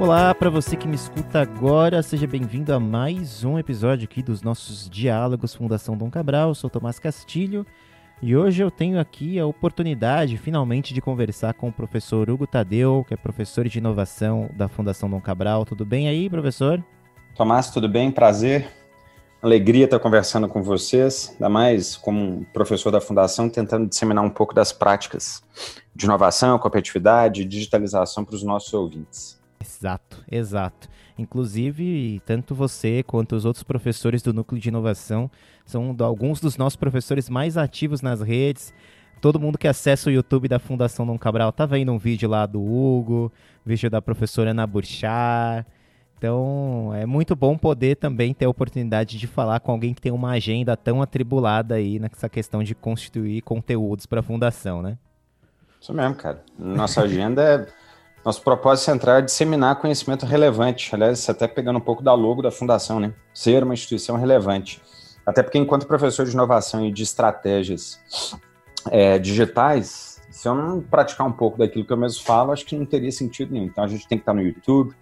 Olá, para você que me escuta agora, seja bem-vindo a mais um episódio aqui dos nossos Diálogos Fundação Dom Cabral. Eu sou Tomás Castilho e hoje eu tenho aqui a oportunidade, finalmente, de conversar com o professor Hugo Tadeu, que é professor de inovação da Fundação Dom Cabral. Tudo bem aí, professor? Tomás, tudo bem? Prazer. Alegria estar conversando com vocês, ainda mais como professor da Fundação, tentando disseminar um pouco das práticas de inovação, competitividade e digitalização para os nossos ouvintes. Exato, exato. Inclusive, tanto você quanto os outros professores do Núcleo de Inovação são alguns dos nossos professores mais ativos nas redes. Todo mundo que acessa o YouTube da Fundação Dom Cabral tá vendo um vídeo lá do Hugo, vídeo da professora Ana Burchard. Então, é muito bom poder também ter a oportunidade de falar com alguém que tem uma agenda tão atribulada aí nessa questão de constituir conteúdos para a fundação, né? Isso mesmo, cara. Nossa agenda é nosso propósito central é disseminar conhecimento relevante. Aliás, até pegando um pouco da logo da fundação, né? Ser uma instituição relevante. Até porque, enquanto professor de inovação e de estratégias é, digitais, se eu não praticar um pouco daquilo que eu mesmo falo, acho que não teria sentido nenhum. Então, a gente tem que estar no YouTube,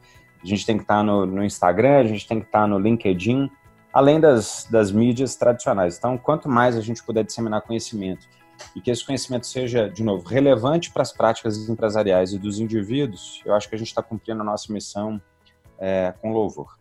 a gente tem que estar no, no Instagram, a gente tem que estar no LinkedIn, além das, das mídias tradicionais. Então, quanto mais a gente puder disseminar conhecimento e que esse conhecimento seja, de novo, relevante para as práticas empresariais e dos indivíduos, eu acho que a gente está cumprindo a nossa missão é, com louvor.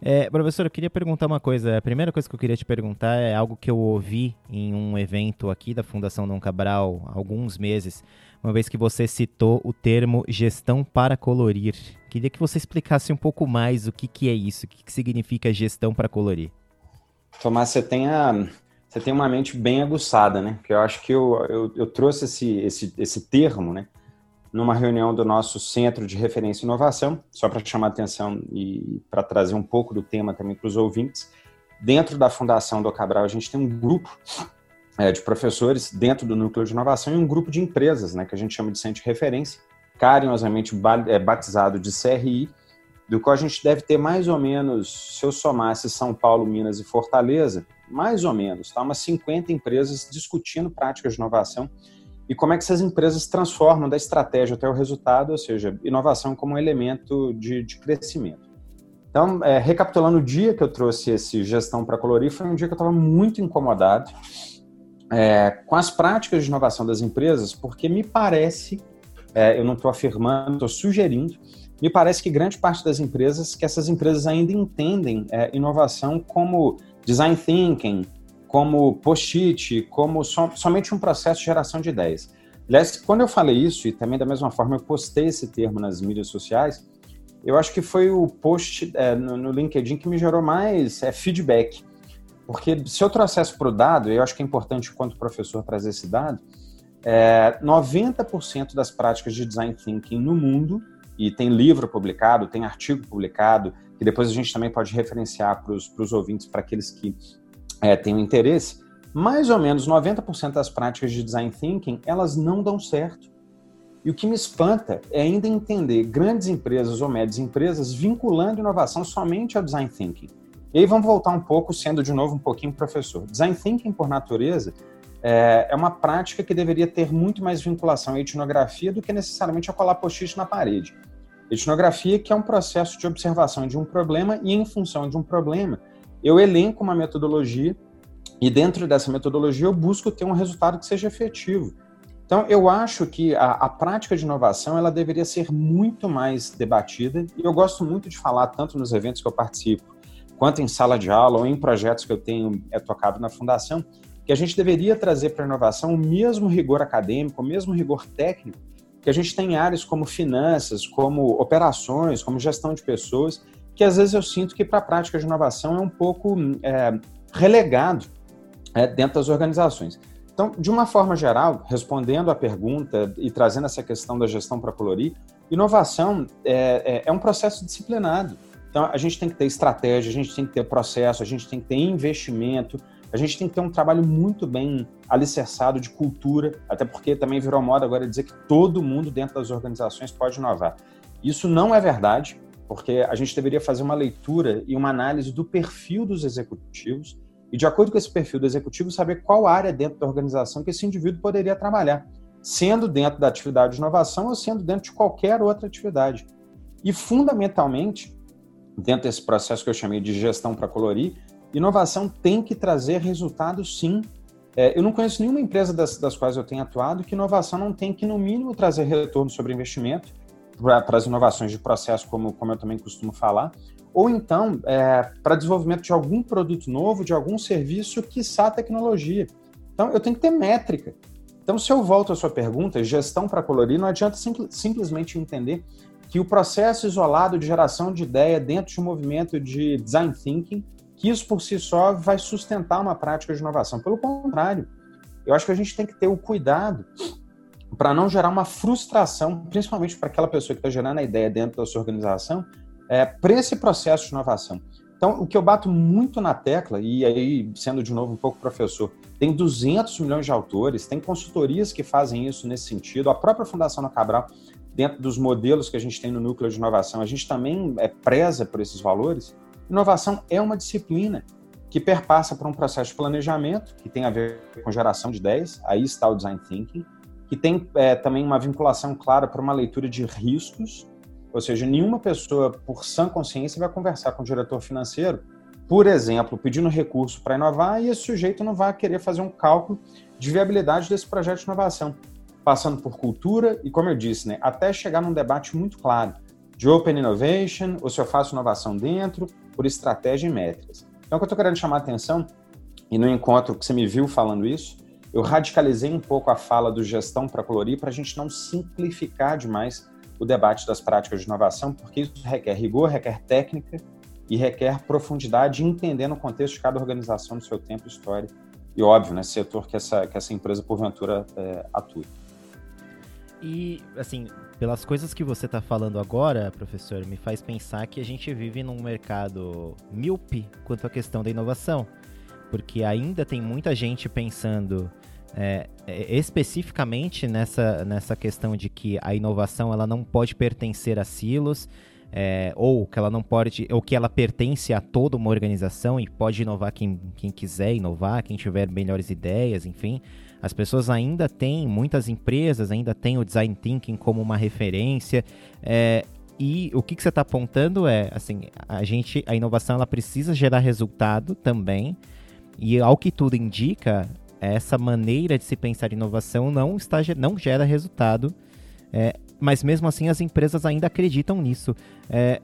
É, professor, eu queria perguntar uma coisa. A primeira coisa que eu queria te perguntar é algo que eu ouvi em um evento aqui da Fundação Dom Cabral há alguns meses, uma vez que você citou o termo gestão para colorir. Queria que você explicasse um pouco mais o que, que é isso, o que, que significa gestão para colorir. Tomás, você tem a, você tem uma mente bem aguçada, né? Que eu acho que eu, eu, eu trouxe esse, esse, esse termo, né? Numa reunião do nosso Centro de Referência e Inovação, só para chamar atenção e para trazer um pouco do tema também para os ouvintes. Dentro da Fundação do Cabral, a gente tem um grupo é, de professores dentro do núcleo de inovação e um grupo de empresas, né? Que a gente chama de Centro de Referência, carinhosamente é, batizado de CRI, do qual a gente deve ter mais ou menos, se eu somasse São Paulo, Minas e Fortaleza, mais ou menos, tá? umas 50 empresas discutindo práticas de inovação e como é que essas empresas transformam da estratégia até o resultado, ou seja, inovação como um elemento de, de crescimento. Então, é, recapitulando o dia que eu trouxe esse gestão para colorir, foi um dia que eu estava muito incomodado é, com as práticas de inovação das empresas, porque me parece, é, eu não estou afirmando, estou sugerindo, me parece que grande parte das empresas, que essas empresas ainda entendem é, inovação como design thinking, como post-it, como som, somente um processo de geração de ideias. Aliás, quando eu falei isso, e também da mesma forma eu postei esse termo nas mídias sociais, eu acho que foi o post é, no, no, LinkedIn que me gerou mais é, feedback. Porque se eu trouxesse para o dado, eu acho que é importante, enquanto professor, trazer esse dado, é, 90% das práticas de design thinking no mundo, e tem livro publicado, tem artigo publicado, que depois a gente também pode referenciar para os ouvintes, para aqueles que é, interesse, mais ou menos 90% das práticas de design thinking, elas não dão certo. E o que me espanta é ainda entender grandes empresas ou médias empresas vinculando inovação somente ao design thinking. E aí vamos voltar um pouco, sendo de novo um pouquinho professor. Design thinking, por natureza, é, é uma prática que deveria ter muito mais vinculação à etnografia do que necessariamente a colar post-it na parede. Etnografia que é um processo de observação de um problema e em função de um problema, eu elenco uma metodologia e dentro dessa metodologia eu busco ter um resultado que seja efetivo. Então, eu acho que a, a, prática de inovação ela deveria ser muito mais debatida e eu gosto muito de falar tanto nos eventos que eu participo, quanto em sala de aula ou em projetos que eu tenho é, tocado na fundação, que a gente deveria trazer para a inovação o mesmo rigor acadêmico, o mesmo rigor técnico que a gente tem áreas como finanças, como operações, como gestão de pessoas, que às vezes eu sinto que para a prática de inovação é um pouco é, relegado é, dentro das organizações. Então, de uma forma geral, respondendo à pergunta e trazendo essa questão da gestão para colorir, inovação é, é, é um processo disciplinado. Então, a gente tem que ter estratégia, a gente tem que ter processo, a gente tem que ter investimento, a gente tem que ter um trabalho muito bem alicerçado de cultura, até porque também virou moda agora dizer que todo mundo dentro das organizações pode inovar. Isso não é verdade, porque a gente deveria fazer uma leitura e uma análise do perfil dos executivos e, de acordo com esse perfil do executivo, saber qual área dentro da organização que esse indivíduo poderia trabalhar, sendo dentro da atividade de inovação ou sendo dentro de qualquer outra atividade. E, fundamentalmente, dentro desse processo que eu chamei de gestão para colorir, inovação tem que trazer resultados, sim. É, eu não conheço nenhuma empresa das, das quais eu tenho atuado que inovação não tem que, no mínimo, trazer retorno sobre investimento para as inovações de processo, como, como eu também costumo falar, ou então é, para desenvolvimento de algum produto novo, de algum serviço, quiçá tecnologia. Então, eu tenho que ter métrica. Então, se eu volto à sua pergunta, gestão para colorir, não adianta simplesmente entender que o processo isolado de geração de ideia dentro de um movimento de design thinking, que isso por si só vai sustentar uma prática de inovação. Pelo contrário, eu acho que a gente tem que ter o cuidado para não gerar uma frustração, principalmente para aquela pessoa que está gerando a ideia dentro da sua organização, é, para esse processo de inovação. Então, o que eu bato muito na tecla, e aí, sendo de novo um pouco professor, tem 200 milhões de autores, tem consultorias que fazem isso nesse sentido, a própria Fundação No Cabral, dentro dos modelos que a gente tem no núcleo de inovação, a gente também é preza por esses valores. Inovação é uma disciplina que perpassa por um processo de planejamento, que tem a ver com geração de ideias, aí está o design thinking, que tem é, também uma vinculação clara para uma leitura de riscos, ou seja, nenhuma pessoa, por sã consciência, vai conversar com o diretor financeiro, por exemplo, pedindo recurso para inovar, e esse sujeito não vai querer fazer um cálculo de viabilidade desse projeto de inovação, passando por cultura e, como eu disse, né, até chegar num debate muito claro de open innovation, ou se eu faço inovação dentro, por estratégia e métricas. Então, o que eu estou querendo chamar a atenção, e no encontro que você me viu falando isso, eu radicalizei um pouco a fala do gestão para colorir para a gente não simplificar demais o debate das práticas de inovação, porque isso requer rigor, requer técnica e requer profundidade, entendendo o contexto de cada organização no seu tempo história. E óbvio, né, setor que essa, que essa empresa, porventura, é, atue. E, assim, pelas coisas que você está falando agora, professor, me faz pensar que a gente vive num mercado míope quanto à questão da inovação. Porque ainda tem muita gente pensando é, é, especificamente nessa, nessa questão de que a inovação ela não pode pertencer a silos, é, ou que ela não pode, ou que ela pertence a toda uma organização e pode inovar quem, quem quiser inovar, quem tiver melhores ideias, enfim. As pessoas ainda têm, muitas empresas ainda têm o design thinking como uma referência. É, e o que, que você está apontando é, assim, a gente, a inovação ela precisa gerar resultado também. E ao que tudo indica, essa maneira de se pensar inovação não, está, não gera resultado, é, mas mesmo assim as empresas ainda acreditam nisso. É,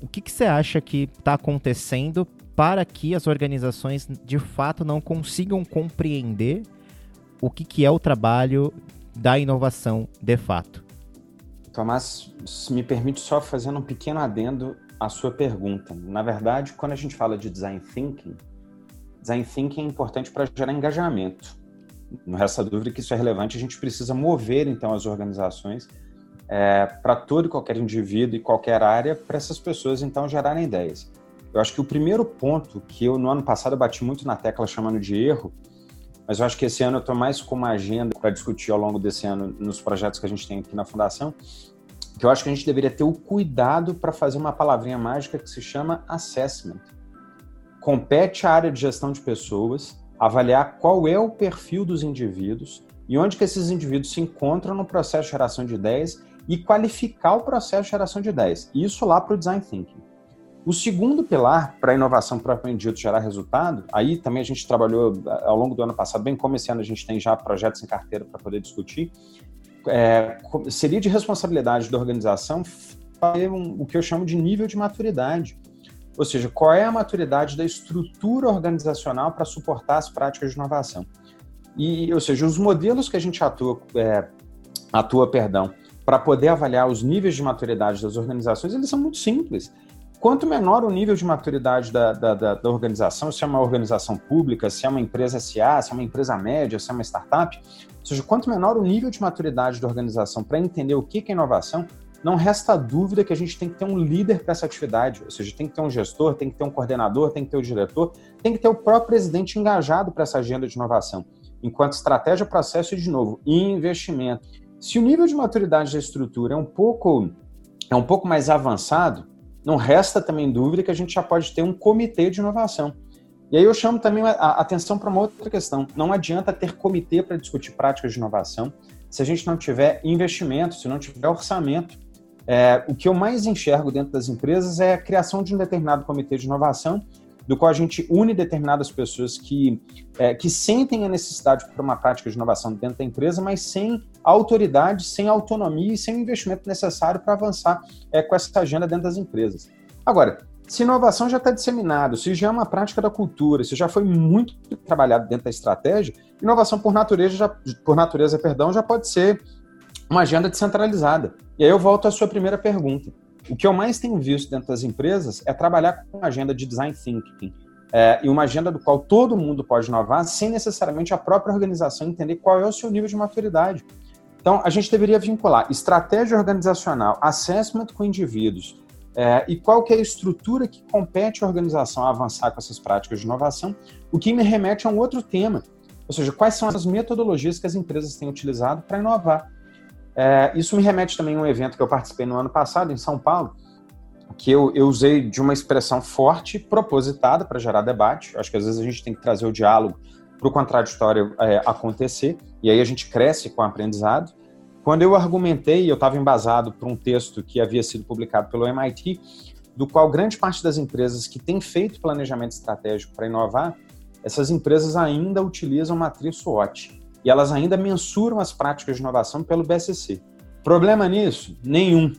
o que, que você acha que está acontecendo para que as organizações de fato não consigam compreender o que, que é o trabalho da inovação de fato? Tomás, me permite só fazendo um pequeno adendo à sua pergunta. Na verdade, quando a gente fala de design thinking, design thinking é importante para gerar engajamento. Não resta dúvida que isso é relevante. A gente precisa mover, então, as organizações é, para todo e qualquer indivíduo e qualquer área, para essas pessoas, então, gerarem ideias. Eu acho que o primeiro ponto que eu, no ano passado, bati muito na tecla chamando de erro, mas eu acho que esse ano eu estou mais com uma agenda para discutir ao longo desse ano nos projetos que a gente tem aqui na Fundação, que eu acho que a gente deveria ter o cuidado para fazer uma palavrinha mágica que se chama assessment compete à área de gestão de pessoas avaliar qual é o perfil dos indivíduos e onde que esses indivíduos se encontram no processo de geração de ideias e qualificar o processo de geração de ideias. Isso lá para o design thinking. O segundo pilar para a inovação propriamente dito gerar resultado, aí também a gente trabalhou eh, ao longo do ano passado, bem como esse ano a gente tem já projetos em carteira para poder discutir, é, seria de responsabilidade da organização fazer um, o que eu chamo de nível de maturidade. Ou seja, qual é a maturidade da estrutura organizacional para suportar as práticas de inovação? E, ou seja, os modelos que a gente atua, é, atua perdão, para poder avaliar os níveis de maturidade das organizações, eles são muito simples. Quanto menor o nível de maturidade da, da, da, da organização, se é uma organização pública, se é uma empresa SA, se é uma empresa média, se é uma startup, ou seja, quanto menor o nível de maturidade da organização para entender o que é inovação, não resta dúvida que a gente tem que ter um líder para essa atividade, ou seja, tem que ter um gestor, tem que ter um coordenador, tem que ter o um diretor, tem que ter o próprio presidente engajado para essa agenda de inovação, enquanto estratégia, processo e, de novo, investimento. Se o nível de maturidade da estrutura é um pouco, é um pouco mais avançado, não resta também dúvida que a gente já pode ter um comitê de inovação. E aí eu chamo também a atenção para uma outra questão. Não adianta ter comitê para discutir práticas de inovação se a gente não tiver investimento, se não tiver orçamento É, o que eu mais enxergo dentro das empresas é a criação de um determinado comitê de inovação, do qual a gente une determinadas pessoas que, é, que sentem a necessidade para uma prática de inovação dentro da empresa, mas sem autoridade, sem autonomia e sem o investimento necessário para avançar é, com essa agenda dentro das empresas. Agora, se inovação já está disseminado, se já é uma prática da cultura, se já foi muito trabalhado dentro da estratégia, inovação por natureza, já, por natureza perdão, já pode ser uma agenda descentralizada. E aí eu volto à sua primeira pergunta. O que eu mais tenho visto dentro das empresas é trabalhar com uma agenda de design thinking é, e uma agenda do qual todo mundo pode inovar sem necessariamente a própria organização entender qual é o seu nível de maturidade. Então, a gente deveria vincular estratégia organizacional, assessment com indivíduos, é, e qual que é a estrutura que compete à organização a avançar com essas práticas de inovação, o que me remete a um outro tema, ou seja, quais são as metodologias que as empresas têm utilizado para inovar. É, isso me remete também a um evento que eu participei no ano passado, em São Paulo, que eu, eu usei de uma expressão forte, propositada para gerar debate. Acho que às vezes a gente tem que trazer o diálogo para o contraditório é, acontecer, e aí a gente cresce com o aprendizado. Quando eu argumentei, eu estava embasado por um texto que havia sido publicado pelo MIT, do qual grande parte das empresas que têm feito planejamento estratégico para inovar, essas empresas ainda utilizam matriz SWOT e elas ainda mensuram as práticas de inovação pelo BSC. Problema nisso? Nenhum.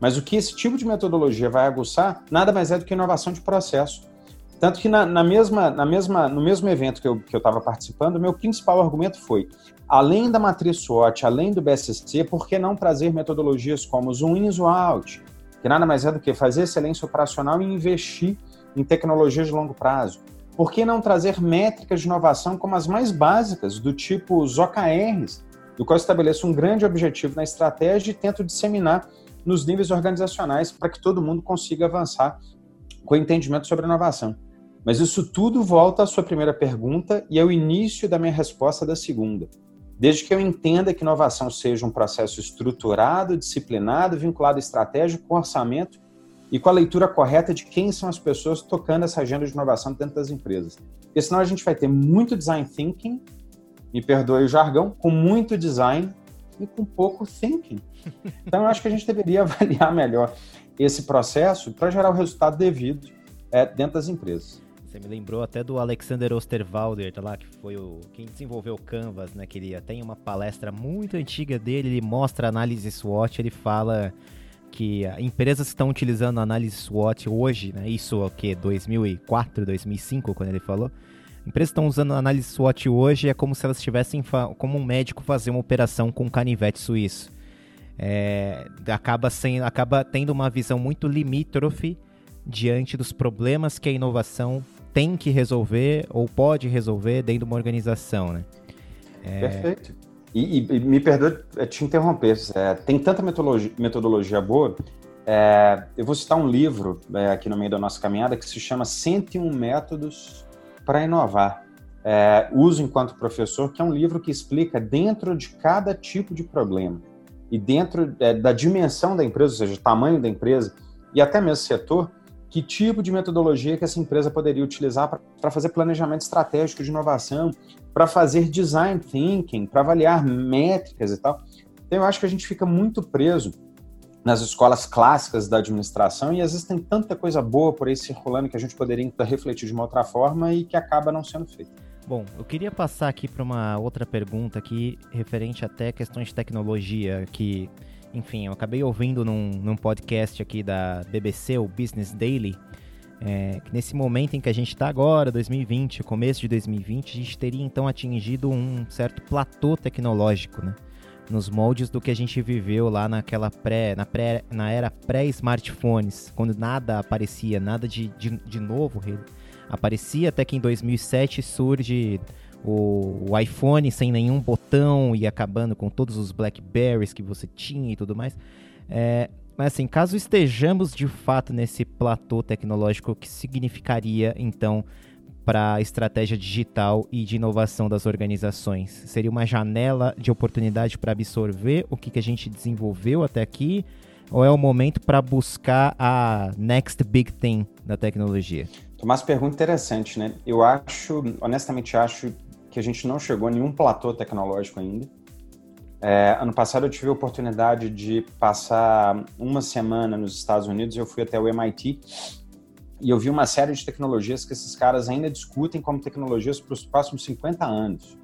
Mas o que esse tipo de metodologia vai aguçar nada mais é do que inovação de processo. Tanto que na, na mesma, na mesma, no mesmo evento que eu estava participando, meu principal argumento foi: além da matriz SWOT, além do BSC, por que não trazer metodologias como Zoom in, Zoom out? Que nada mais é do que fazer excelência operacional e investir em tecnologias de longo prazo. Por que não trazer métricas de inovação como as mais básicas, do tipo os OKRs, do qual estabeleço um grande objetivo na estratégia e tento disseminar nos níveis organizacionais para que todo mundo consiga avançar com entendimento sobre inovação. Mas isso tudo volta à sua primeira pergunta e ao início da minha resposta da segunda. Desde que eu entenda que inovação seja um processo estruturado, disciplinado, vinculado à estratégia, com orçamento e com a leitura correta de quem são as pessoas tocando essa agenda de inovação dentro das empresas. Porque senão a gente vai ter muito design thinking, me perdoe o jargão, com muito design e com pouco thinking. Então eu acho que a gente deveria avaliar melhor esse processo para gerar o resultado devido é, dentro das empresas. Você me lembrou até do Alexander Osterwalder, tá lá, que foi o quem desenvolveu o Canvas, né? Que ele tem uma palestra muito antiga dele, ele mostra análise SWOT, ele fala que empresas estão utilizando análise SWOT hoje, né, isso o que 2004, 2005, quando ele falou, empresas estão usando análise SWOT hoje é como se elas estivessem como um médico fazer uma operação com um canivete suíço. É, acaba, sem, acaba tendo uma visão muito limítrofe diante dos problemas que a inovação tem que resolver ou pode resolver dentro de uma organização, né? É... Perfeito. E, e, me perdoe te interromper, é, tem tanta metodologia, metodologia boa. É, eu vou citar um livro é, aqui no meio da nossa caminhada que se chama 101 Métodos para Inovar. É, uso enquanto professor, que é um livro que explica dentro de cada tipo de problema e dentro é, da dimensão da empresa, ou seja, tamanho da empresa e até mesmo setor, que tipo de metodologia que essa empresa poderia utilizar para fazer planejamento estratégico de inovação, para fazer design thinking, para avaliar métricas e tal. Então, eu acho que a gente fica muito preso nas escolas clássicas da administração e às vezes tem tanta coisa boa por aí circulando que a gente poderia refletir de uma outra forma e que acaba não sendo feito. Bom, eu queria passar aqui para uma outra pergunta aqui referente até questões de tecnologia que enfim, eu acabei ouvindo num, num podcast aqui da BBC, o Business Daily, é, nesse momento em que a gente está agora, 2020, começo de 2020, a gente teria então atingido um certo platô tecnológico, né? Nos moldes do que a gente viveu lá naquela pré, na, pré, na era pré-smartphones, quando nada aparecia, nada de, de, de novo aparecia, até que em 2007 surge o, o, iPhone sem nenhum botão e acabando com todos os Blackberries que você tinha e tudo mais. É, mas assim, caso estejamos de fato nesse platô tecnológico, o que significaria então para a estratégia digital e de inovação das organizações? Seria uma janela de oportunidade para absorver o que, que a gente desenvolveu até aqui? Ou é o momento para buscar a next big thing da tecnologia? Tomás, pergunta interessante, né? Eu acho, honestamente acho que a gente não chegou a nenhum platô tecnológico ainda. É, ano passado eu tive a oportunidade de passar uma semana nos Estados Unidos, eu fui até o MIT e eu vi uma série de tecnologias que esses caras ainda discutem como tecnologias para os próximos 50 anos.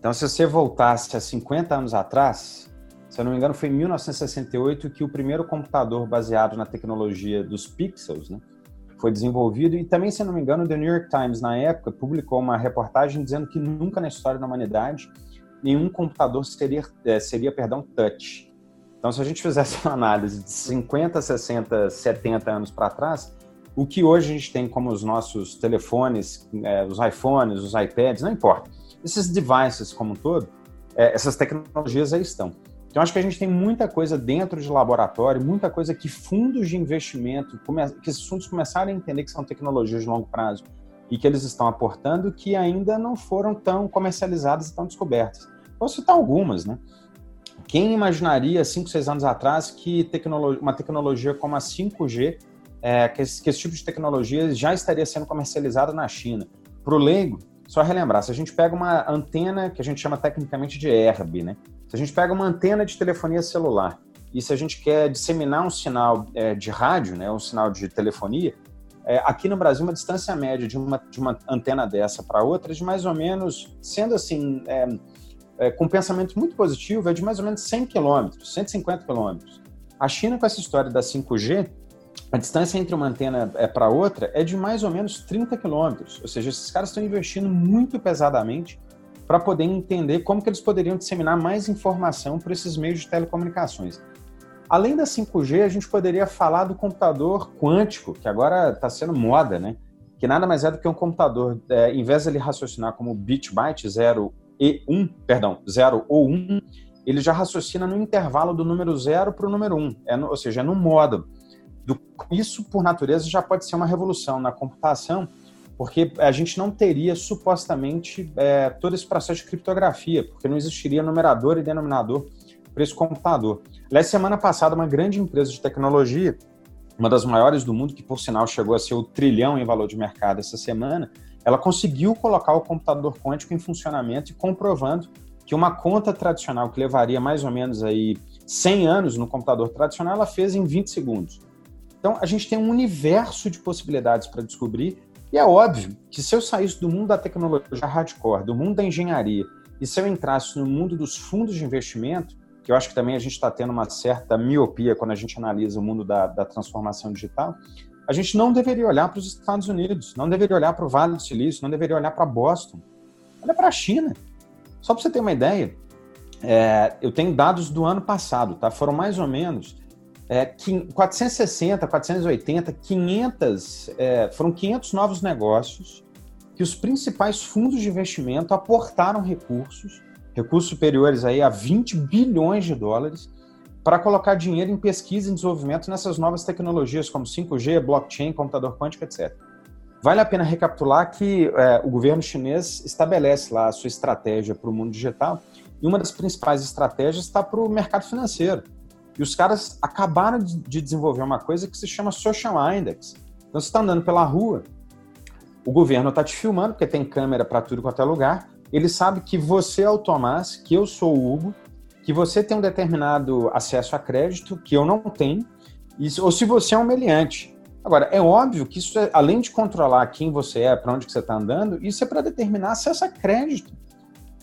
Então, se você voltasse a 50 anos atrás, se eu não me engano, foi em 1968 que o primeiro computador baseado na tecnologia dos pixels né, foi desenvolvido. E também, se eu não me engano, o The New York Times, na época, publicou uma reportagem dizendo que nunca na história da humanidade nenhum computador seria, é, seria perdão, touch. Então, se a gente fizesse uma análise de 50, 60, 70 anos para trás, o que hoje a gente tem como os nossos telefones, é, os iPhones, os iPads, não importa, esses devices como um todo, é, essas tecnologias aí estão. Então, acho que a gente tem muita coisa dentro de laboratório, muita coisa que fundos de investimento, que esses fundos começaram a entender que são tecnologias de longo prazo e que eles estão aportando que ainda não foram tão comercializadas e tão descobertas. Vou citar algumas, né? Quem imaginaria, 5, 6 anos atrás, que tecnologia, uma tecnologia como a 5G, é, que, esse, que, esse, tipo de tecnologia já estaria sendo comercializada na China? Para o leigo, só relembrar, se a gente pega uma antena que a gente chama tecnicamente de ERB, né? Se a gente pega uma antena de telefonia celular e se a gente quer disseminar um sinal é, de rádio, né, um sinal de telefonia, é, aqui no Brasil, uma distância média de uma, de uma antena dessa para outra, de mais ou menos, sendo assim, é, com pensamento muito positivo, é de mais ou menos 100 quilômetros, 150 quilômetros. A China, com essa história da 5G, a distância entre uma antena é, para outra é de mais ou menos 30 quilômetros. Ou seja, esses caras estão investindo muito pesadamente para poder entender como que eles poderiam disseminar mais informação para esses meios de telecomunicações. Além da 5G, a gente poderia falar do computador quântico, que agora está sendo moda, né? Que nada mais é do que um computador, é, em vez de ele raciocinar como bit byte 0 e 1, perdão, 0 ou 1, ele já raciocina no intervalo do número 0 para o número 1, é no, ou seja, é no modo. Do, isso, por natureza, já pode ser uma revolução na computação, porque a gente não teria supostamente é, todo esse processo de criptografia, porque não existiria numerador e denominador para esse computador. Aliás, semana passada, uma grande empresa de tecnologia, uma das maiores do mundo, que por sinal chegou a ser o trilhão em valor de mercado essa semana, ela conseguiu colocar o computador quântico em funcionamento e comprovando que uma conta tradicional que levaria mais ou menos aí 100 anos no computador tradicional, ela fez em 20 segundos. Então, a gente tem um universo de possibilidades para descobrir, e é óbvio que se eu saísse do mundo da tecnologia hardcore, do mundo da engenharia, e se eu entrasse no mundo dos fundos de investimento, que eu acho que também a gente está tendo uma certa miopia quando a gente analisa o mundo da, da transformação digital, a gente não deveria olhar para os Estados Unidos, não deveria olhar para o Vale do Silício, não deveria olhar para Boston. Olha para a China. Só para você ter uma ideia, é, eu tenho dados do ano passado, tá? Foram mais ou menos é, 460, 480, 500, é, foram 500 novos negócios que os principais fundos de investimento aportaram recursos recursos superiores aí a 20 bilhões de dólares para colocar dinheiro em pesquisa e desenvolvimento nessas novas tecnologias como 5G, blockchain, computador quântico, etc. Vale a pena recapitular que é, o governo chinês estabelece lá a sua estratégia para o mundo digital e uma das principais estratégias está para o mercado financeiro. E os caras acabaram de desenvolver uma coisa que se chama Social Index. Então, você está andando pela rua, o governo está te filmando, porque tem câmera para tudo quanto é lugar, ele sabe que você é o Tomás, que eu sou o Hugo, que você tem um determinado acesso a crédito que eu não tenho, ou se você é um meliante. Agora, é óbvio que isso, é, além de controlar quem você é, para onde que você está andando, isso é para determinar acesso a crédito.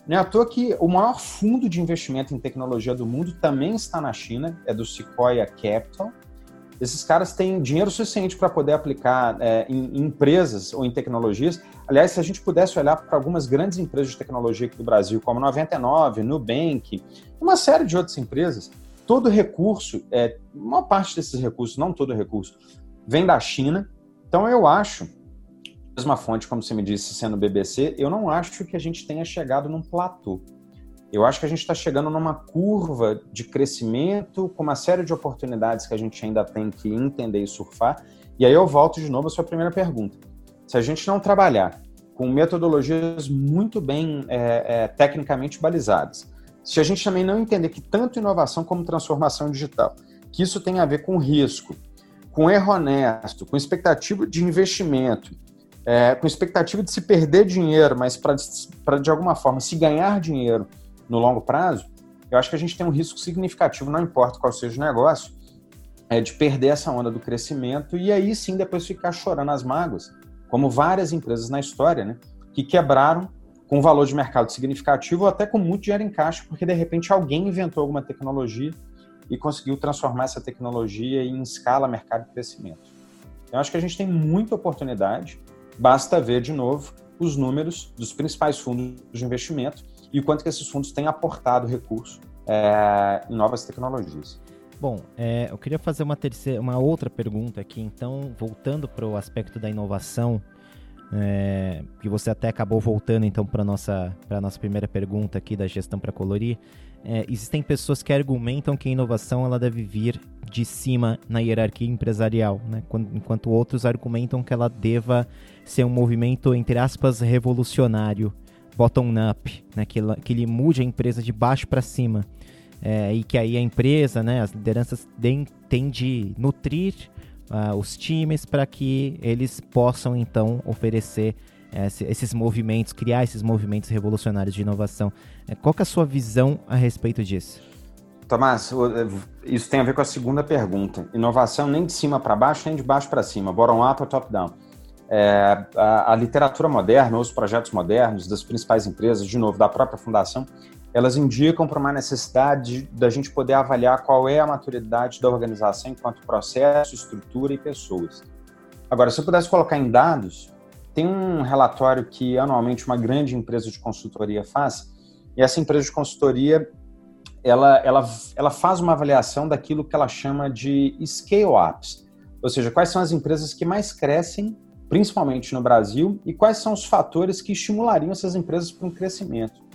Não é à toa que o maior fundo de investimento em tecnologia do mundo também está na China, é do Sequoia Capital, esses caras têm dinheiro suficiente para poder aplicar é, em, em, empresas ou em tecnologias. Aliás, se a gente pudesse olhar para algumas grandes empresas de tecnologia aqui do Brasil, como 99, Nubank, uma série de outras empresas, todo recurso, é, uma parte desses recursos, não todo recurso, vem da China. Então, eu acho, mesma fonte, como você me disse, sendo BBC, eu não acho que a gente tenha chegado num platô. Eu acho que a gente está chegando numa curva de crescimento com uma série de oportunidades que a gente ainda tem que entender e surfar. E aí eu volto de novo à sua primeira pergunta. Se a gente não trabalhar com metodologias muito bem é, é, tecnicamente balizadas, se a gente também não entender que tanto inovação como transformação digital, que isso tem a ver com risco, com erro honesto, com expectativa de investimento, é, com expectativa de se perder dinheiro, mas para de alguma forma se ganhar dinheiro no longo prazo, eu acho que a gente tem um risco significativo, não importa qual seja o negócio, é de perder essa onda do crescimento e aí sim depois ficar chorando as mágoas, como várias empresas na história, né, que quebraram com valor de mercado significativo ou até com muito dinheiro em caixa, porque de repente alguém inventou alguma tecnologia e conseguiu transformar essa tecnologia em escala, mercado e crescimento. Eu acho que a gente tem muita oportunidade, basta ver de novo os números dos principais fundos de investimento e o quanto que esses fundos têm aportado recurso é, em novas tecnologias. Bom, é, eu queria fazer uma, terceira, uma outra pergunta aqui, então, voltando para o aspecto da inovação, é, que você até acabou voltando então para nossa para nossa primeira pergunta aqui da gestão para colorir. É, existem pessoas que argumentam que a inovação ela deve vir de cima na hierarquia empresarial, né? enquanto outros argumentam que ela deva ser um movimento entre aspas revolucionário, bottom up, né? que, que ele mude a empresa de baixo para cima. É, e que aí a empresa, né, as lideranças têm de nutrir uh, os times para que eles possam então oferecer esses movimentos, criar esses movimentos revolucionários de inovação. É, qual é a sua visão a respeito disso? Tomás, isso tem a ver com a segunda pergunta. Inovação nem de cima para baixo, nem de baixo para cima, bottom-up ou top-down. É, a, a, literatura moderna, os projetos modernos das principais empresas, de novo, da própria fundação, elas indicam para uma necessidade da gente poder avaliar qual é a maturidade da organização enquanto processo, estrutura e pessoas. Agora, se eu pudesse colocar em dados, tem um relatório que anualmente uma grande empresa de consultoria faz, e essa empresa de consultoria ela, ela, ela faz uma avaliação daquilo que ela chama de scale-ups, ou seja, quais são as empresas que mais crescem, principalmente no Brasil, e quais são os fatores que estimulariam essas empresas para um crescimento.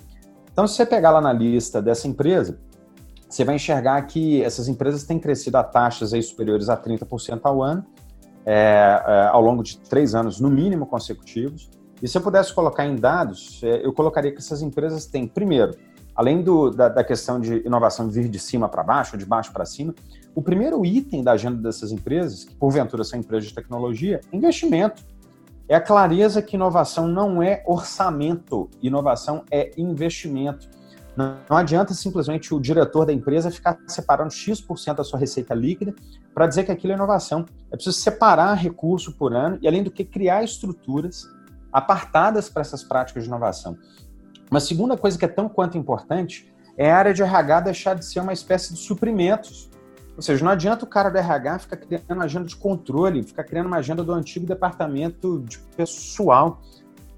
Então, se você pegar lá na lista dessa empresa, você vai enxergar que essas empresas têm crescido a taxas aí superiores a 30% ao ano, é, é, ao longo de três anos, no mínimo, consecutivos. E se eu pudesse colocar em dados, é, eu colocaria que essas empresas têm, primeiro, além do, da, da, questão de inovação vir de cima para baixo, de baixo para cima, o primeiro item da agenda dessas empresas, que porventura são empresas de tecnologia, é investimento é a clareza que inovação não é orçamento, inovação é investimento. Não, adianta simplesmente o diretor da empresa ficar separando X% da sua receita líquida para dizer que aquilo é inovação. É preciso separar recurso por ano e, além do que, criar estruturas apartadas para essas práticas de inovação. Uma segunda coisa que é tão quanto importante é a área de RH deixar de ser uma espécie de suprimentos ou seja, não adianta o cara do RH ficar criando uma agenda de controle, ficar criando uma agenda do antigo departamento de pessoal.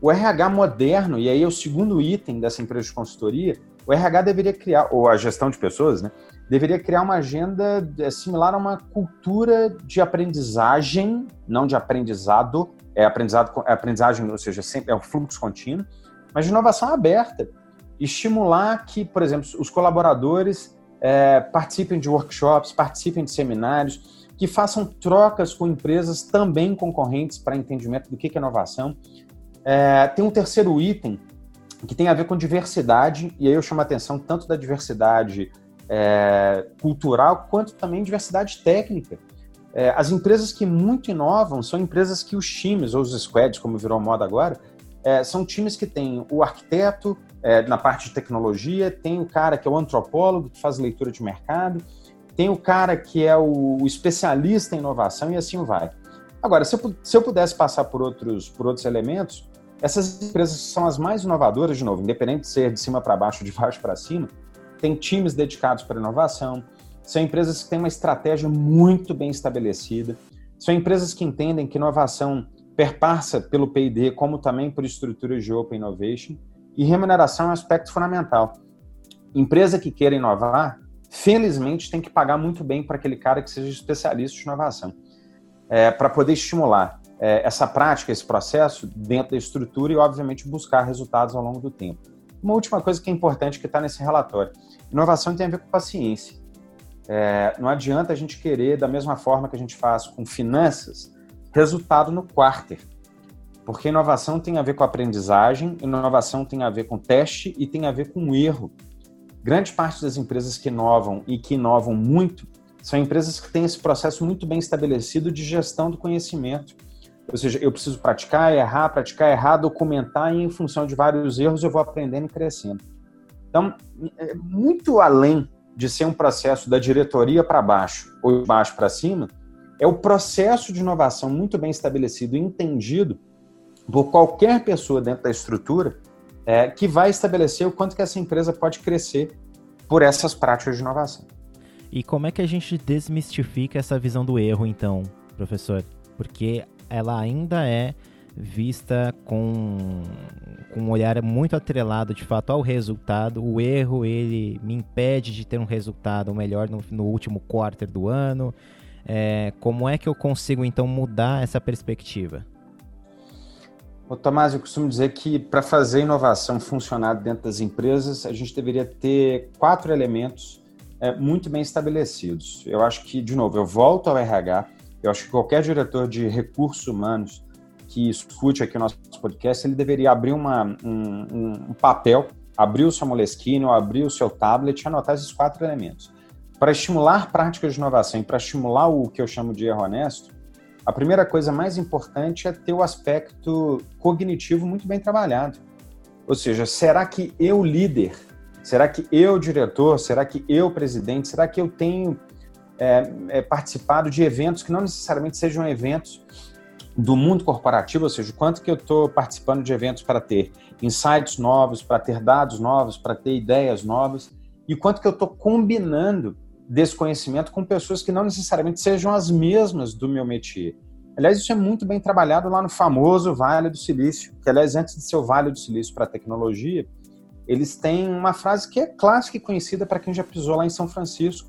O RH moderno, e aí é o segundo item dessa empresa de consultoria, o RH deveria criar, ou a gestão de pessoas, né? Deveria criar uma agenda é, similar a uma cultura de aprendizagem, não de aprendizado, é aprendizado, é aprendizagem, ou seja, sempre é um fluxo contínuo, mas de inovação aberta. Estimular que, por exemplo, os colaboradores é, participem de workshops, participem de seminários, que façam trocas com empresas também concorrentes para entendimento do que é inovação. É, tem um terceiro item que tem a ver com diversidade, e aí eu chamo a atenção tanto da diversidade é, cultural quanto também diversidade técnica. É, as empresas que muito inovam são empresas que os times, ou os squads, como virou moda agora, é, são times que têm o arquiteto é, na parte de tecnologia, tem o cara que é o antropólogo, que faz leitura de mercado, tem o cara que é o, o especialista em inovação e assim vai. Agora, se eu, se eu pudesse passar por outros, por outros elementos, essas empresas são as mais inovadoras, de novo, independente de ser de cima para baixo, de baixo para cima, tem times dedicados para inovação, são empresas que têm uma estratégia muito bem estabelecida, são empresas que entendem que inovação perpassa pelo P&D, como também por estruturas de Open Innovation, e remuneração é um aspecto fundamental. Empresa que queira inovar, felizmente tem que pagar muito bem para aquele cara que seja especialista de inovação, é, para poder estimular é, essa prática, esse processo dentro da estrutura e, obviamente, buscar resultados ao longo do tempo. Uma última coisa que é importante que está nesse relatório: inovação tem a ver com paciência. É, não adianta a gente querer, da mesma forma que a gente faz com finanças, resultado no quarter. Porque inovação tem a ver com aprendizagem, inovação tem a ver com teste e tem a ver com erro. Grande parte das empresas que inovam e que inovam muito são empresas que têm esse processo muito bem estabelecido de gestão do conhecimento. Ou seja, eu preciso praticar, errar, praticar, errar, documentar e em função de vários erros eu vou aprendendo e crescendo. Então, é muito além de ser um processo da diretoria para baixo ou de baixo para cima, é o processo de inovação muito bem estabelecido e entendido por qualquer pessoa dentro da estrutura é, que vai estabelecer o quanto que essa empresa pode crescer por essas práticas de inovação. E como é que a gente desmistifica essa visão do erro, então, professor? Porque ela ainda é vista com, com um olhar muito atrelado de fato ao resultado. O erro ele me impede de ter um resultado melhor no, no último quarto do ano. É, como é que eu consigo então mudar essa perspectiva? Ô, Tomás, eu costumo dizer que para fazer inovação funcionar dentro das empresas, a gente deveria ter quatro elementos é, muito bem estabelecidos. Eu acho que, de novo, eu volto ao RH, eu acho que qualquer diretor de recursos humanos que escute aqui o nosso podcast, ele deveria abrir uma, um, um papel, abrir o seu Moleskine ou abrir o seu tablet e anotar esses quatro elementos. Para estimular práticas de inovação e para estimular o que eu chamo de erro honesto, a primeira coisa mais importante é ter o aspecto cognitivo muito bem trabalhado. Ou seja, será que eu, líder, será que eu, diretor, será que eu, presidente, será que eu tenho é, é, participado de eventos que não necessariamente sejam eventos do mundo corporativo, ou seja, quanto que eu estou participando de eventos para ter insights novos, para ter dados novos, para ter ideias novas, e quanto que eu estou combinando desse conhecimento com pessoas que não necessariamente sejam as mesmas do meu métier. Aliás, isso é muito bem trabalhado lá no famoso Vale do Silício, que, aliás, antes de ser o Vale do Silício para a tecnologia, eles têm uma frase que é clássica e conhecida para quem já pisou lá em São Francisco.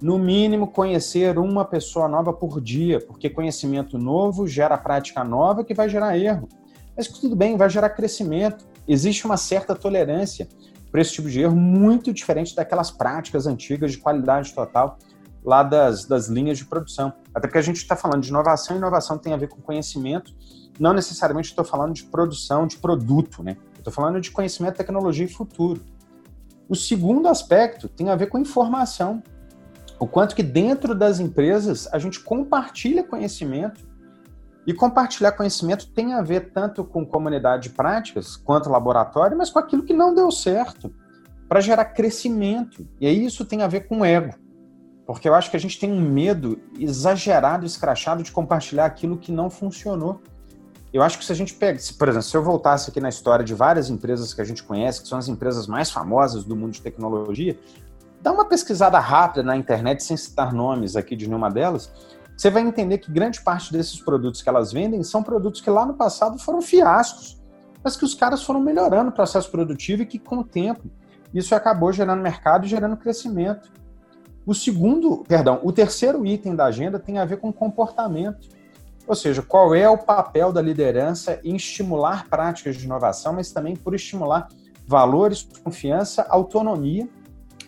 No mínimo, conhecer uma pessoa nova por dia, porque conhecimento novo gera prática nova que vai gerar erro. Mas tudo bem, vai gerar crescimento. Existe uma certa tolerância para esse tipo de erro, muito diferente daquelas práticas antigas de qualidade total lá das, das linhas de produção. Até porque a gente está falando de inovação, e inovação tem a ver com conhecimento, não necessariamente estou falando de produção de produto, né? Estou falando de conhecimento, tecnologia e futuro. O segundo aspecto tem a ver com informação. O quanto que dentro das empresas a gente compartilha conhecimento e compartilhar conhecimento tem a ver tanto com comunidade de práticas quanto laboratório, mas com aquilo que não deu certo, para gerar crescimento. E aí isso tem a ver com ego. Porque eu acho que a gente tem um medo exagerado, escrachado de compartilhar aquilo que não funcionou. Eu acho que se a gente pega, se, por exemplo, se eu voltasse aqui na história de várias empresas que a gente conhece, que são as empresas mais famosas do mundo de tecnologia, dá uma pesquisada rápida na internet, sem citar nomes aqui de nenhuma delas, você vai entender que grande parte desses produtos que elas vendem são produtos que lá no passado foram fiascos, mas que os caras foram melhorando o processo produtivo e que com o tempo isso acabou gerando mercado e gerando crescimento. O segundo, perdão, o terceiro item da agenda tem a ver com comportamento. Ou seja, qual é o papel da liderança em estimular práticas de inovação, mas também por estimular valores, confiança, autonomia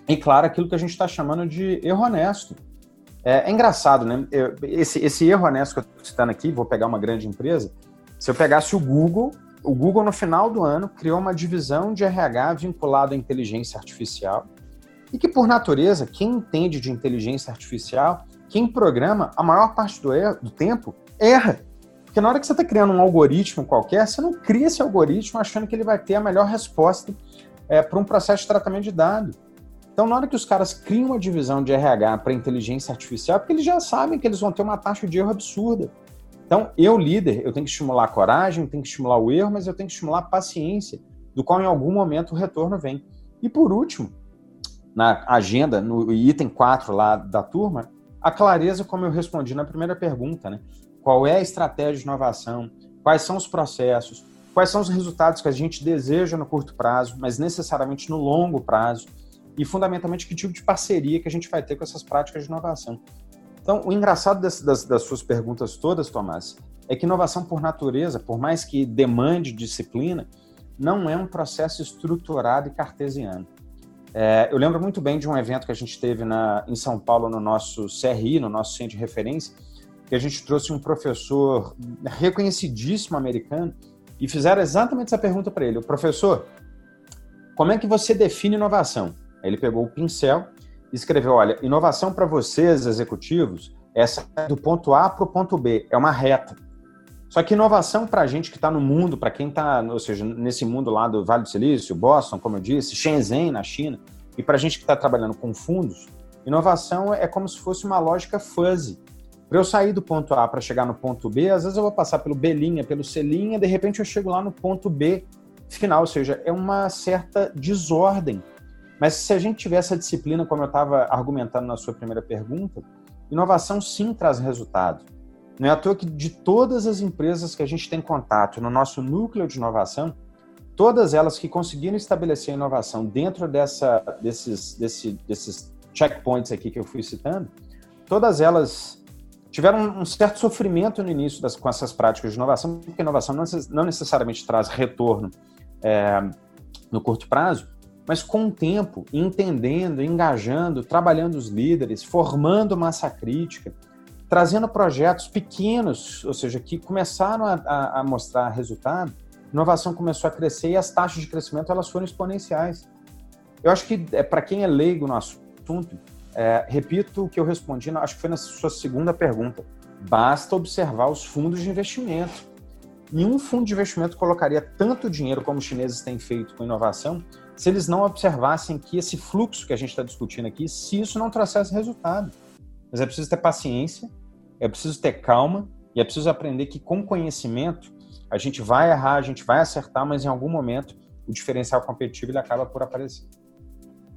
e, claro, aquilo que a gente está chamando de erro honesto. É, é engraçado, né? Eu, esse, esse erro honesto que eu estou citando aqui, vou pegar uma grande empresa. Se eu pegasse o Google, o Google no final do ano criou uma divisão de RH vinculada à inteligência artificial e que, por natureza, quem entende de inteligência artificial, quem programa, a maior parte do, erro, do tempo, erra. Porque na hora que você está criando um algoritmo qualquer, você não cria esse algoritmo achando que ele vai ter a melhor resposta é, para um processo de tratamento de dados. Então, na hora que os caras criam uma divisão de RH para inteligência artificial, é porque eles já sabem que eles vão ter uma taxa de erro absurda. Então, eu, líder, eu tenho que estimular a coragem, tenho que estimular o erro, mas eu tenho que estimular a paciência, do qual em algum momento o retorno vem. E por último, na agenda, no item 4 lá da turma, a clareza, como eu respondi na primeira pergunta, né? Qual é a estratégia de inovação? Quais são os processos? Quais são os resultados que a gente deseja no curto prazo, mas necessariamente no longo prazo? E, fundamentalmente, que tipo de parceria que a gente vai ter com essas práticas de inovação. Então, o engraçado das, das, das suas perguntas todas, Tomás, é que inovação por natureza, por mais que demande disciplina, não é um processo estruturado e cartesiano. É, eu lembro muito bem de um evento que a gente teve na, em São Paulo, no nosso CRI, no nosso centro de referência, que a gente trouxe um professor reconhecidíssimo americano e fizeram exatamente essa pergunta para ele: professor, como é que você define inovação? Aí ele pegou o pincel e escreveu: olha, inovação para vocês, executivos, essa é do ponto A para o ponto B, é uma reta. Só que inovação para a gente que está no mundo, para quem está, ou seja, nesse mundo lá do Vale do Silício, Boston, como eu disse, Shenzhen na China, e para a gente que está trabalhando com fundos, inovação é como se fosse uma lógica fuzzy. Para eu sair do ponto A para chegar no ponto B, às vezes eu vou passar pelo B', pelo C', de repente eu chego lá no ponto B final, ou seja, é uma certa desordem. Mas se a gente tiver essa disciplina, como eu estava argumentando na sua primeira pergunta, inovação sim traz resultado. Não é à toa que de todas as empresas que a gente tem contato no nosso núcleo de inovação, todas elas que conseguiram estabelecer inovação dentro dessa, desses, desse, desses checkpoints aqui que eu fui citando, todas elas tiveram um certo sofrimento no início das, com essas práticas de inovação, porque inovação não necessariamente traz retorno é, no curto prazo, mas com o tempo, entendendo, engajando, trabalhando os líderes, formando massa crítica, trazendo projetos pequenos, ou seja, que começaram a, a, a mostrar resultado, inovação começou a crescer e as taxas de crescimento elas foram exponenciais. Eu acho que é, para quem é leigo no assunto, é, repito o que eu respondi, acho que foi na sua segunda pergunta. Basta observar os fundos de investimento. Nenhum fundo de investimento colocaria tanto dinheiro como os chineses têm feito com inovação se eles não observassem que esse fluxo que a gente está discutindo aqui, se isso não trouxesse resultado. Mas é preciso ter paciência, é preciso ter calma e é preciso aprender que com conhecimento a gente vai errar, a gente vai acertar, mas em algum momento o diferencial competitivo ele acaba por aparecer.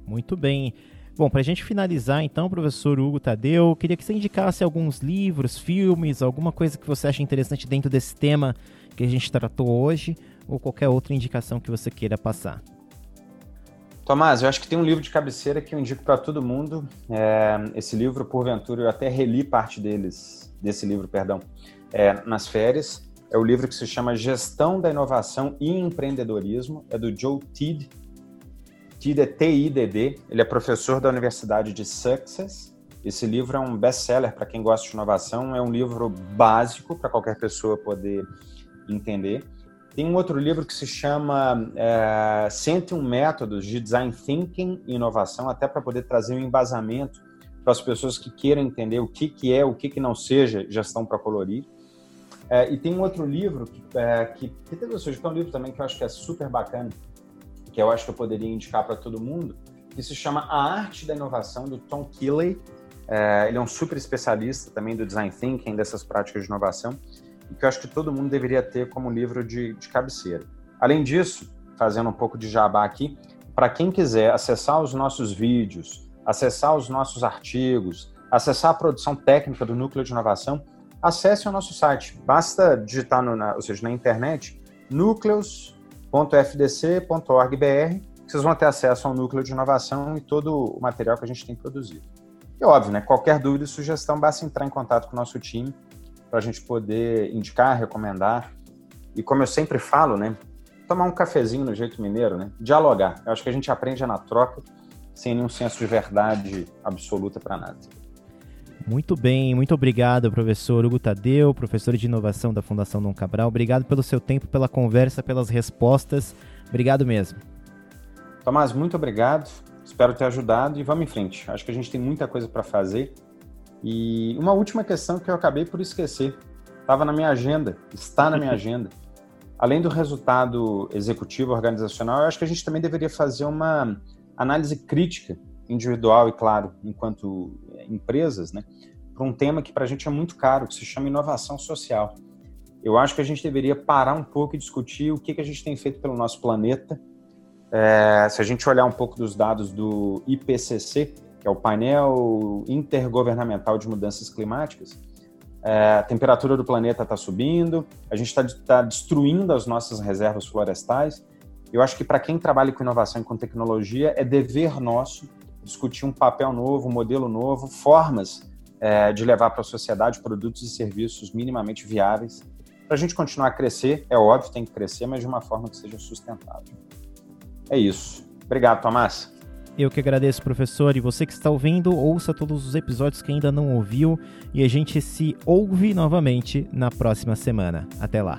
Muito bem. Bom, para a gente finalizar, então, professor Hugo Tadeu, queria que você indicasse alguns livros, filmes, alguma coisa que você acha interessante dentro desse tema que a gente tratou hoje, ou qualquer outra indicação que você queira passar. Tomás, eu acho que tem um livro de cabeceira que eu indico para todo mundo. É, esse livro, porventura, eu até reli parte deles, desse livro, perdão, é, nas férias. É o livro que se chama Gestão da Inovação e Empreendedorismo. É do Joe Tidd. Tidd é T-I-D-D. Ele é professor da Universidade de Success. Esse livro é um best-seller para quem gosta de inovação. É um livro básico para qualquer pessoa poder entender. Tem um outro livro que se chama é, 101 Métodos de Design Thinking e Inovação, até para poder trazer um embasamento para as pessoas que queiram entender o que, que é, o que, que não seja gestão para colorir. É, e tem um outro livro que, é, que, que, que é um livro também que eu acho que é super bacana, que eu acho que eu poderia indicar para todo mundo, que se chama A Arte da Inovação, do Tom Keeley. É, ele é um super especialista também do design thinking, dessas práticas de inovação e que eu acho que todo mundo deveria ter como livro de, de cabeceira. Além disso, fazendo um pouco de jabá aqui, para quem quiser acessar os nossos vídeos, acessar os nossos artigos, acessar a produção técnica do Núcleo de Inovação, acesse o nosso site. Basta digitar, no, na, ou seja, na internet, núcleos.fdc.org.br, vocês vão ter acesso ao Núcleo de Inovação e todo o material que a gente tem produzido. E óbvio, né, qualquer dúvida e sugestão, basta entrar em contato com o nosso time para a gente poder indicar, recomendar. E como eu sempre falo, né? Tomar um cafezinho no jeito mineiro, né? Dialogar. Eu acho que a gente aprende na troca, sem nenhum senso de verdade absoluta para nada. Muito bem, muito obrigado, professor Hugo Tadeu, professor de inovação da Fundação Dom Cabral. Obrigado pelo seu tempo, pela conversa, pelas respostas. Obrigado mesmo. Tomás, muito obrigado. Espero ter ajudado e vamos em frente. Acho que a gente tem muita coisa para fazer e uma última questão que eu acabei por esquecer, estava na minha agenda, está na minha agenda. Além do resultado executivo organizacional, eu acho que a gente também deveria fazer uma análise crítica, individual e claro, enquanto empresas, né, para um tema que para a gente é muito caro, que se chama inovação social. Eu acho que a gente deveria parar um pouco e discutir o que, que a gente tem feito pelo nosso planeta. É, se a gente olhar um pouco dos dados do IPCC, que é o painel intergovernamental de mudanças climáticas, é, a temperatura do planeta está subindo, a gente está tá destruindo as nossas reservas florestais. Eu acho que para quem trabalha com inovação e com tecnologia, é dever nosso discutir um papel novo, um modelo novo, formas é, de levar para a sociedade produtos e serviços minimamente viáveis. Para a gente continuar a crescer, é óbvio, tem que crescer, mas de uma forma que seja sustentável. É isso. Obrigado, Tomás. Eu que agradeço, professor, e você que está ouvindo, ouça todos os episódios que ainda não ouviu e a gente se ouve novamente na próxima semana. Até lá.